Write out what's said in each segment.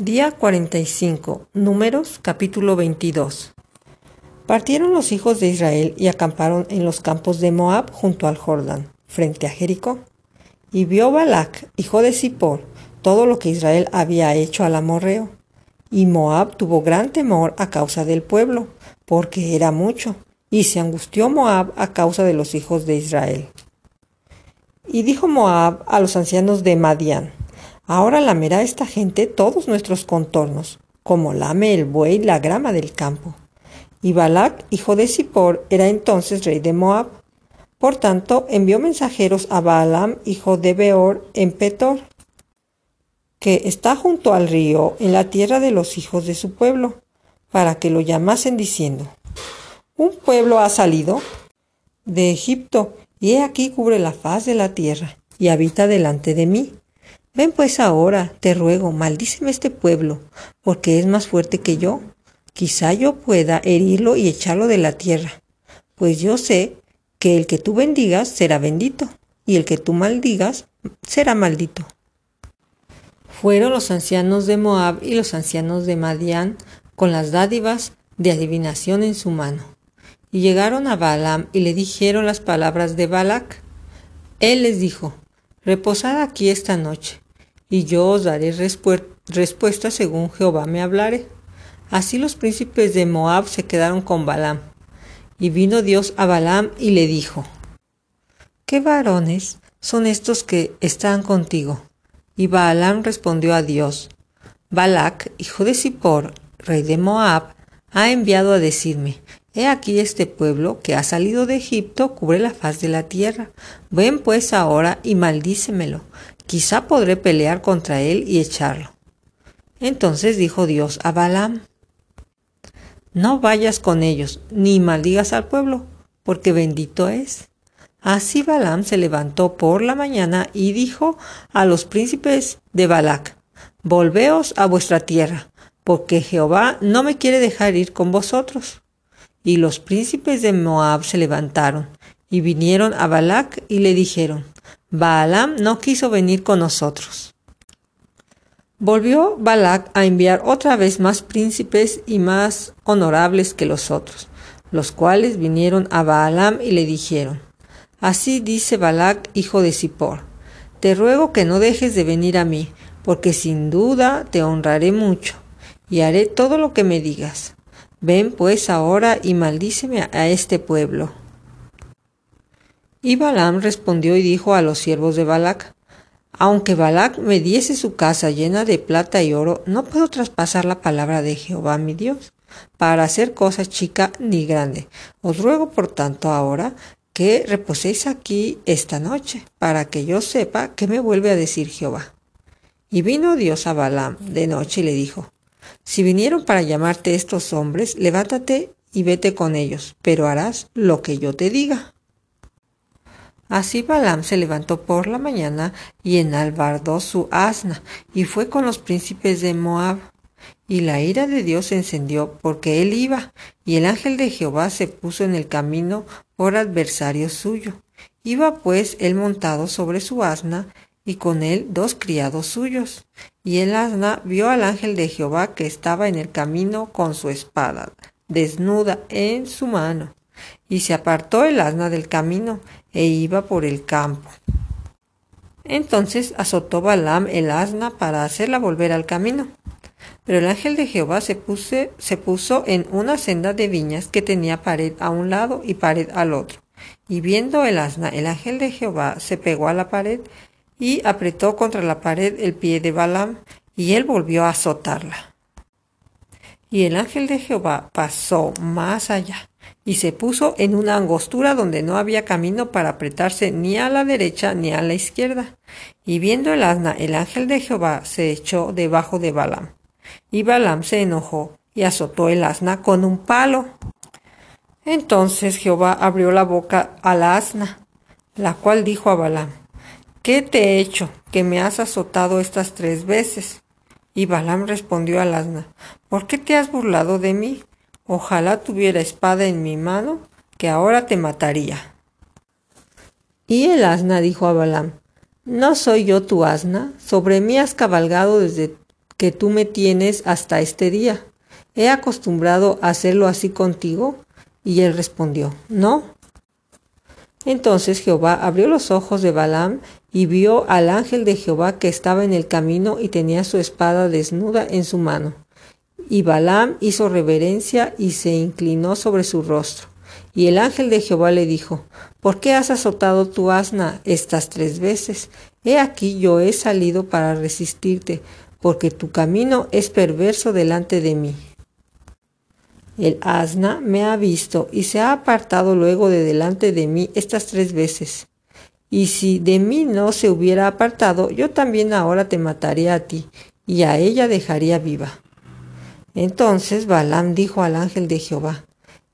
Día 45. Números capítulo 22. Partieron los hijos de Israel y acamparon en los campos de Moab junto al Jordán, frente a Jericó. Y vio Balac, hijo de Zippor, todo lo que Israel había hecho al amorreo. Y Moab tuvo gran temor a causa del pueblo, porque era mucho, y se angustió Moab a causa de los hijos de Israel. Y dijo Moab a los ancianos de Madián, Ahora lamerá esta gente todos nuestros contornos, como lame el buey la grama del campo. Y Balac, hijo de Zippor, era entonces rey de Moab. Por tanto, envió mensajeros a Balaam, hijo de Beor, en Petor, que está junto al río, en la tierra de los hijos de su pueblo, para que lo llamasen diciendo, Un pueblo ha salido de Egipto, y he aquí cubre la faz de la tierra, y habita delante de mí. Ven pues ahora, te ruego, maldíceme este pueblo, porque es más fuerte que yo. Quizá yo pueda herirlo y echarlo de la tierra, pues yo sé que el que tú bendigas será bendito, y el que tú maldigas será maldito. Fueron los ancianos de Moab y los ancianos de Madián con las dádivas de adivinación en su mano. Y llegaron a Balaam y le dijeron las palabras de Balac. Él les dijo, Reposad aquí esta noche, y yo os daré respuesta según Jehová me hablare. Así los príncipes de Moab se quedaron con Balaam. Y vino Dios a Balaam y le dijo, ¿Qué varones son estos que están contigo? Y Balaam respondió a Dios, Balac, hijo de Zippor, rey de Moab, ha enviado a decirme, He aquí este pueblo que ha salido de Egipto cubre la faz de la tierra. Ven pues ahora y maldícemelo, Quizá podré pelear contra él y echarlo. Entonces dijo Dios a Balaam, No vayas con ellos, ni maldigas al pueblo, porque bendito es. Así Balaam se levantó por la mañana y dijo a los príncipes de Balac, Volveos a vuestra tierra, porque Jehová no me quiere dejar ir con vosotros. Y los príncipes de Moab se levantaron y vinieron a Balac y le dijeron, Balaam no quiso venir con nosotros. Volvió Balac a enviar otra vez más príncipes y más honorables que los otros, los cuales vinieron a Balaam y le dijeron, Así dice Balac, hijo de Zippor, te ruego que no dejes de venir a mí, porque sin duda te honraré mucho, y haré todo lo que me digas. Ven pues ahora y maldíceme a este pueblo. Y Balaam respondió y dijo a los siervos de Balac, Aunque Balac me diese su casa llena de plata y oro, no puedo traspasar la palabra de Jehová mi Dios, para hacer cosa chica ni grande. Os ruego por tanto ahora que reposéis aquí esta noche, para que yo sepa qué me vuelve a decir Jehová. Y vino Dios a Balaam de noche y le dijo, Si vinieron para llamarte estos hombres, levántate y vete con ellos, pero harás lo que yo te diga. Así Balaam se levantó por la mañana y enalbardó su asna y fue con los príncipes de Moab. Y la ira de Dios se encendió porque él iba, y el ángel de Jehová se puso en el camino por adversario suyo. Iba pues él montado sobre su asna, y con él dos criados suyos. Y el asna vio al ángel de Jehová que estaba en el camino con su espada, desnuda en su mano. Y se apartó el asna del camino, e iba por el campo. Entonces azotó Balaam el asna para hacerla volver al camino. Pero el ángel de Jehová se, se puso en una senda de viñas que tenía pared a un lado y pared al otro. Y viendo el asna, el ángel de Jehová se pegó a la pared y apretó contra la pared el pie de Balaam, y él volvió a azotarla. Y el ángel de Jehová pasó más allá y se puso en una angostura donde no había camino para apretarse ni a la derecha ni a la izquierda. Y viendo el asna, el ángel de Jehová se echó debajo de Balaam. Y Balaam se enojó y azotó el asna con un palo. Entonces Jehová abrió la boca al asna, la cual dijo a Balaam, ¿Qué te he hecho que me has azotado estas tres veces? Y Balaam respondió al asna, ¿por qué te has burlado de mí? Ojalá tuviera espada en mi mano, que ahora te mataría. Y el asna dijo a Balaam, ¿No soy yo tu asna? Sobre mí has cabalgado desde que tú me tienes hasta este día. ¿He acostumbrado a hacerlo así contigo? Y él respondió, No. Entonces Jehová abrió los ojos de Balaam y vio al ángel de Jehová que estaba en el camino y tenía su espada desnuda en su mano. Y Balaam hizo reverencia y se inclinó sobre su rostro. Y el ángel de Jehová le dijo, ¿Por qué has azotado tu asna estas tres veces? He aquí yo he salido para resistirte, porque tu camino es perverso delante de mí. El asna me ha visto y se ha apartado luego de delante de mí estas tres veces. Y si de mí no se hubiera apartado, yo también ahora te mataría a ti, y a ella dejaría viva. Entonces Balaam dijo al ángel de Jehová,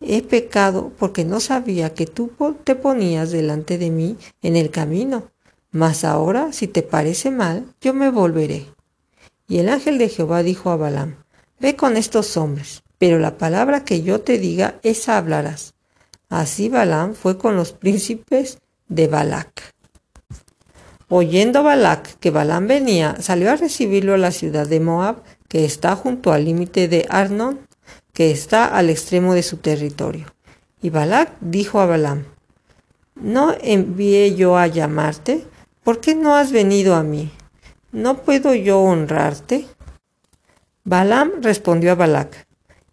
He pecado porque no sabía que tú te ponías delante de mí en el camino, mas ahora, si te parece mal, yo me volveré. Y el ángel de Jehová dijo a Balaam, Ve con estos hombres, pero la palabra que yo te diga, esa hablarás. Así Balaam fue con los príncipes de Balac. Oyendo Balac que Balaam venía, salió a recibirlo a la ciudad de Moab, que está junto al límite de Arnon, que está al extremo de su territorio. Y Balac dijo a Balaam, ¿no envié yo a llamarte? ¿Por qué no has venido a mí? ¿No puedo yo honrarte? Balaam respondió a Balac,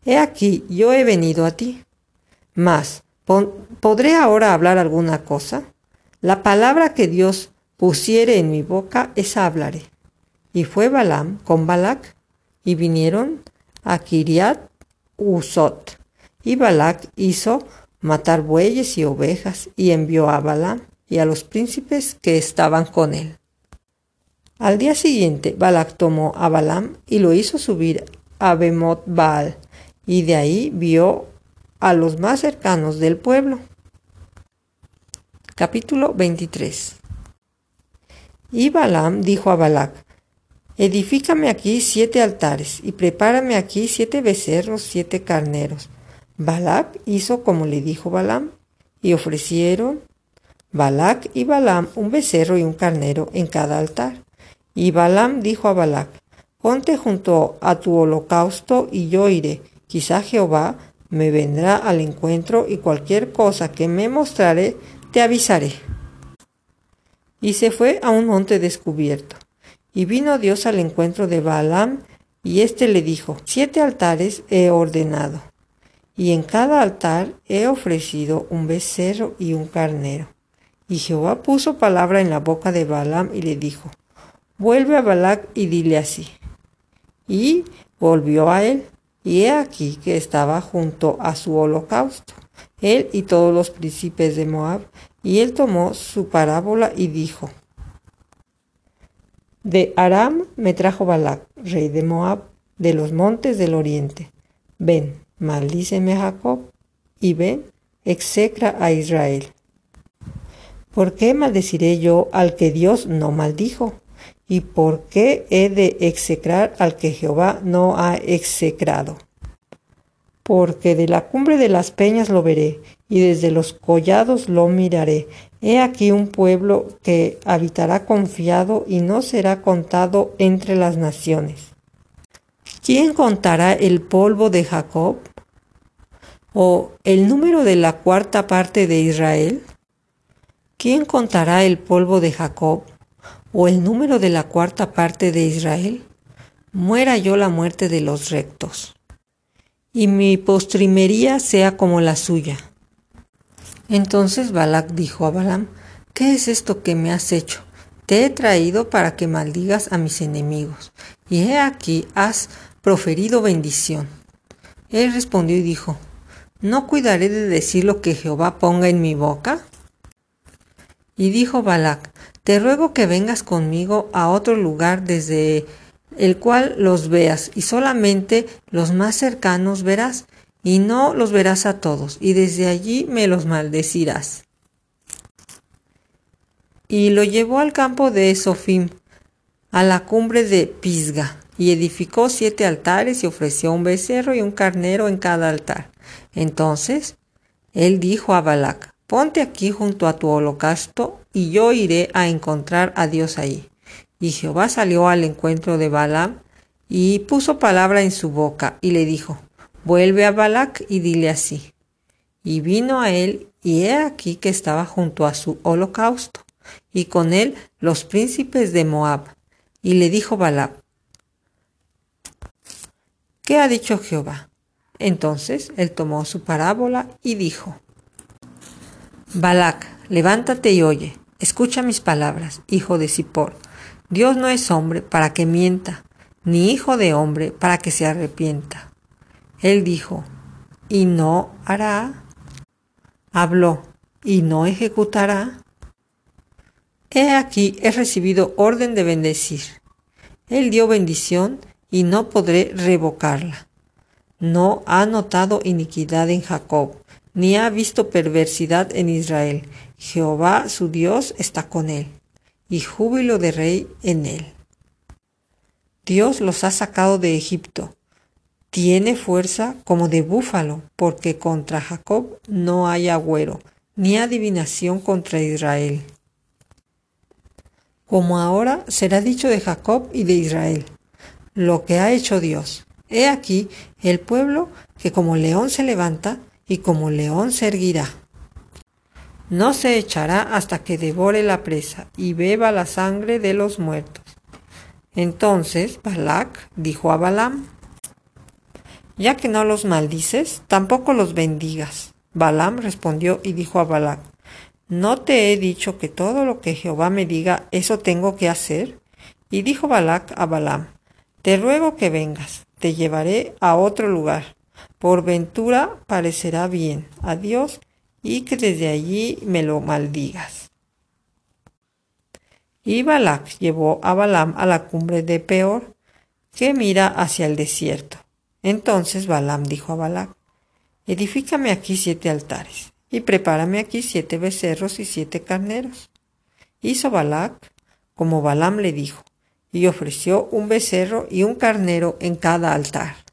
He aquí, yo he venido a ti. Mas, ¿podré ahora hablar alguna cosa? La palabra que Dios pusiere en mi boca, esa hablaré. Y fue Balaam con Balac, y vinieron a Kiriat Usot. Y Balac hizo matar bueyes y ovejas, y envió a Balaam y a los príncipes que estaban con él. Al día siguiente, Balac tomó a Balaam y lo hizo subir a Bemot Baal, y de ahí vio a los más cercanos del pueblo. Capítulo 23 Y Balaam dijo a Balac, Edifícame aquí siete altares y prepárame aquí siete becerros, siete carneros. Balac hizo como le dijo Balaam, y ofrecieron Balac y Balaam un becerro y un carnero en cada altar. Y Balaam dijo a Balac, Ponte junto a tu holocausto y yo iré Quizá Jehová me vendrá al encuentro y cualquier cosa que me mostrare te avisaré. Y se fue a un monte descubierto. Y vino Dios al encuentro de Balaam, y éste le dijo, Siete altares he ordenado, y en cada altar he ofrecido un becerro y un carnero. Y Jehová puso palabra en la boca de Balaam y le dijo, Vuelve a Balac y dile así. Y volvió a él y he aquí que estaba junto a su holocausto, él y todos los príncipes de Moab, y él tomó su parábola y dijo, De Aram me trajo Balac, rey de Moab, de los montes del oriente. Ven, maldíceme a Jacob, y ven, execra a Israel. ¿Por qué maldeciré yo al que Dios no maldijo? ¿Y por qué he de execrar al que Jehová no ha execrado? Porque de la cumbre de las peñas lo veré, y desde los collados lo miraré. He aquí un pueblo que habitará confiado y no será contado entre las naciones. ¿Quién contará el polvo de Jacob? ¿O el número de la cuarta parte de Israel? ¿Quién contará el polvo de Jacob? o el número de la cuarta parte de Israel, muera yo la muerte de los rectos, y mi postrimería sea como la suya. Entonces Balac dijo a Balaam, ¿qué es esto que me has hecho? Te he traído para que maldigas a mis enemigos, y he aquí has proferido bendición. Él respondió y dijo, ¿no cuidaré de decir lo que Jehová ponga en mi boca? Y dijo Balac, te ruego que vengas conmigo a otro lugar desde el cual los veas, y solamente los más cercanos verás, y no los verás a todos, y desde allí me los maldecirás. Y lo llevó al campo de Sofim, a la cumbre de Pisga, y edificó siete altares y ofreció un becerro y un carnero en cada altar. Entonces él dijo a Balac, Ponte aquí junto a tu holocausto, y yo iré a encontrar a Dios ahí. Y Jehová salió al encuentro de Balaam, y puso palabra en su boca y le dijo, vuelve a Balac y dile así. Y vino a él, y he aquí que estaba junto a su holocausto, y con él los príncipes de Moab. Y le dijo Balac, ¿qué ha dicho Jehová? Entonces él tomó su parábola y dijo, Balac, levántate y oye, escucha mis palabras, hijo de Zippor. Dios no es hombre para que mienta, ni hijo de hombre para que se arrepienta. Él dijo, ¿y no hará? Habló, ¿y no ejecutará? He aquí he recibido orden de bendecir. Él dio bendición y no podré revocarla. No ha notado iniquidad en Jacob, ni ha visto perversidad en Israel. Jehová su Dios está con él, y júbilo de rey en él. Dios los ha sacado de Egipto. Tiene fuerza como de búfalo, porque contra Jacob no hay agüero, ni adivinación contra Israel. Como ahora será dicho de Jacob y de Israel, lo que ha hecho Dios. He aquí el pueblo que como león se levanta y como león se erguirá. No se echará hasta que devore la presa y beba la sangre de los muertos. Entonces Balac dijo a Balaam, ya que no los maldices, tampoco los bendigas. Balaam respondió y dijo a Balac, ¿no te he dicho que todo lo que Jehová me diga, eso tengo que hacer? Y dijo Balac a Balaam, te ruego que vengas, te llevaré a otro lugar. Por ventura parecerá bien a Dios y que desde allí me lo maldigas. Y Balac llevó a Balaam a la cumbre de Peor, que mira hacia el desierto. Entonces Balaam dijo a Balac, Edifícame aquí siete altares, y prepárame aquí siete becerros y siete carneros. Hizo Balac como Balaam le dijo, y ofreció un becerro y un carnero en cada altar.